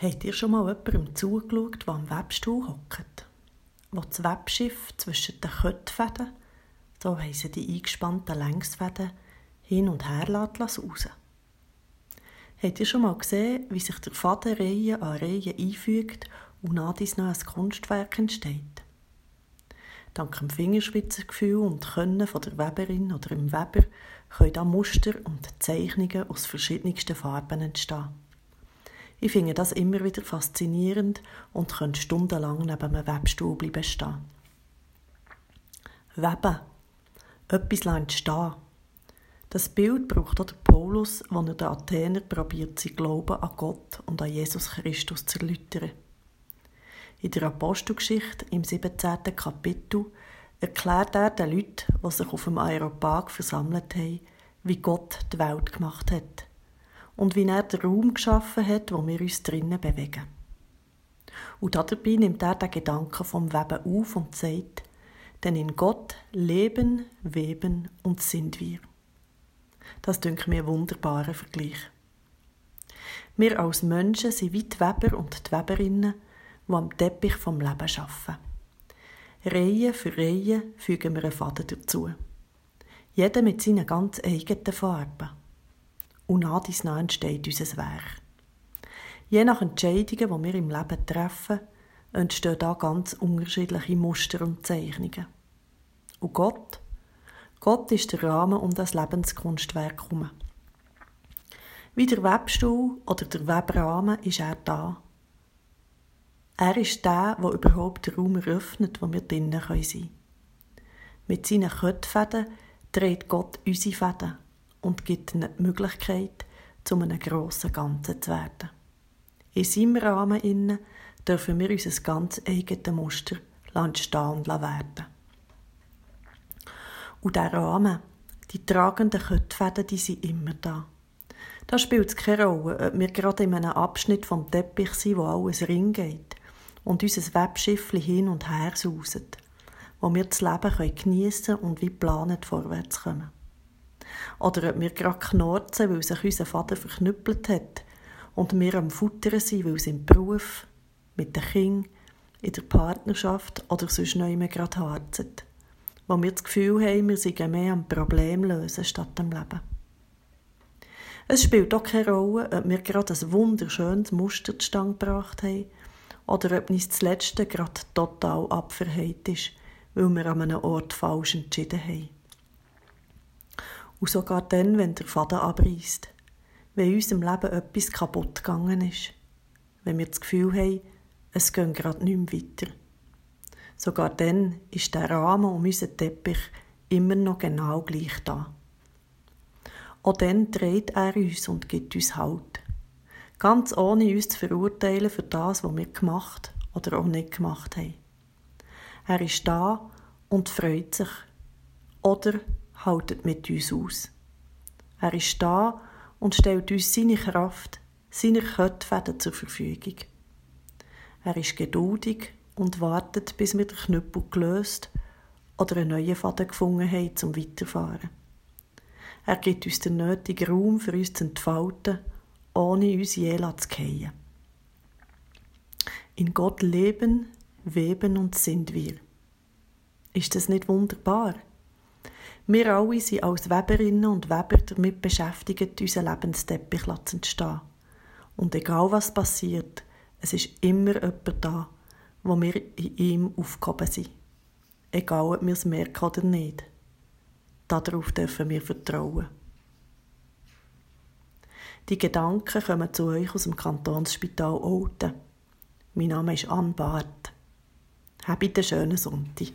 Habt ihr schon mal jemandem zugeschaut, der am Webstuhl hockt? Wo das Webschiff zwischen den Köttfäden, so heissen die eingespannten Längsfäden, hin und her raus. Habt ihr schon mal gesehen, wie sich der Faden Reihe an Reihe einfügt und nach dies ein Kunstwerk entsteht? Dank dem Fingerspitzengefühl und Können von der Weberin oder dem Weber können da Muster und Zeichnungen aus verschiedensten Farben entstehen. Ich finde das immer wieder faszinierend und könnte stundenlang neben einem Webstuhl bleiben stehen. Weben. Etwas entstehen. Das Bild braucht auch der Paulus, wenn er den Athener probiert, sein Glauben an Gott und an Jesus Christus zu erläutern. In der Apostelgeschichte im 17. Kapitel erklärt er den Leuten, die sich auf dem Aeropag versammelt haben, wie Gott die Welt gemacht hat und wie er den Raum geschaffen hat, wo wir uns drinnen bewegen. Und dabei nimmt er den Gedanken vom Weben auf und sagt, denn in Gott leben, weben und sind wir. Das dünkt mir ein wunderbarer Vergleich. Wir als Menschen sind wie die Weber und die Weberinnen, die am Teppich vom Leben arbeiten. Reihe für Reihe fügen wir einen Faden dazu. Jeder mit seinen ganz eigenen Farben und nach dies nach entsteht unser Werk. Je nach Entscheidungen, die wir im Leben treffen, entstehen da ganz unterschiedliche Muster und Zeichnungen. Und Gott? Gott ist der Rahmen um das Lebenskunstwerk herum. Wie der Webstuhl oder der Webrahmen ist er da. Er ist der, der überhaupt den Raum eröffnet, wo wir drinnen sein können. Mit seinen Köttfäden dreht Gott unsere Fäden und gibt ihnen die Möglichkeit, zu einem grossen Ganzen zu werden. In seinem Rahmen innen dürfen wir unser ganz eigenes Muster stehen werden. Und der Rahmen, die tragenden Köttfäden, die sind immer da. Da spielt es keine Rolle, ob wir gerade in einem Abschnitt vom Teppich sind, wo alles ring geht und unser Webschiffli hin und her sauset, wo wir das Leben geniessen und wie planet vorwärts kommen. Oder ob wir gerade knorzen, weil sich unser Vater verknüppelt hat und wir am Futtern sind, weil es im Beruf, mit den Kindern, in der Partnerschaft oder sonst noch immer gerade harzet. Wo wir das Gefühl haben, wir seien mehr am Problem lösen statt am Leben. Es spielt auch keine Rolle, ob wir gerade ein wunderschönes Muster zustande gebracht haben oder ob uns das Letzte gerade total abverheilt ist, weil wir an einem Ort falsch entschieden haben. Und sogar dann, wenn der Faden abreißt. Wenn in unserem Leben etwas kaputt gegangen ist. Wenn wir das Gefühl haben, es geht gerade nicht mehr weiter. Sogar dann ist der Rahmen um unseren Teppich immer noch genau gleich da. Auch dann dreht er uns und gibt uns Halt. Ganz ohne uns zu verurteilen für das, was wir gemacht oder auch nicht gemacht haben. Er ist da und freut sich. Oder haltet mit uns aus. Er ist da und stellt uns seine Kraft, seine Köttfäden zur Verfügung. Er ist geduldig und wartet, bis wir den Knüppel gelöst oder einen neuen Faden gefunden haben zum Weiterfahren. Er gibt uns den nötigen Raum für uns zu entfalten, ohne uns je zu fallen. In Gott leben, weben und sind wir. Ist das nicht wunderbar? Wir alle sind als Weberinnen und Weber damit beschäftigt, unseren Lebensteppich zu entstehen. Und egal was passiert, es ist immer jemand da, wo wir in ihm aufgehoben sind. Egal, ob wir es merken oder nicht. Darauf dürfen wir vertrauen. Die Gedanken kommen zu euch aus dem Kantonsspital Olten. Mein Name ist Anne Barth. Habt einen schönen Sonntag.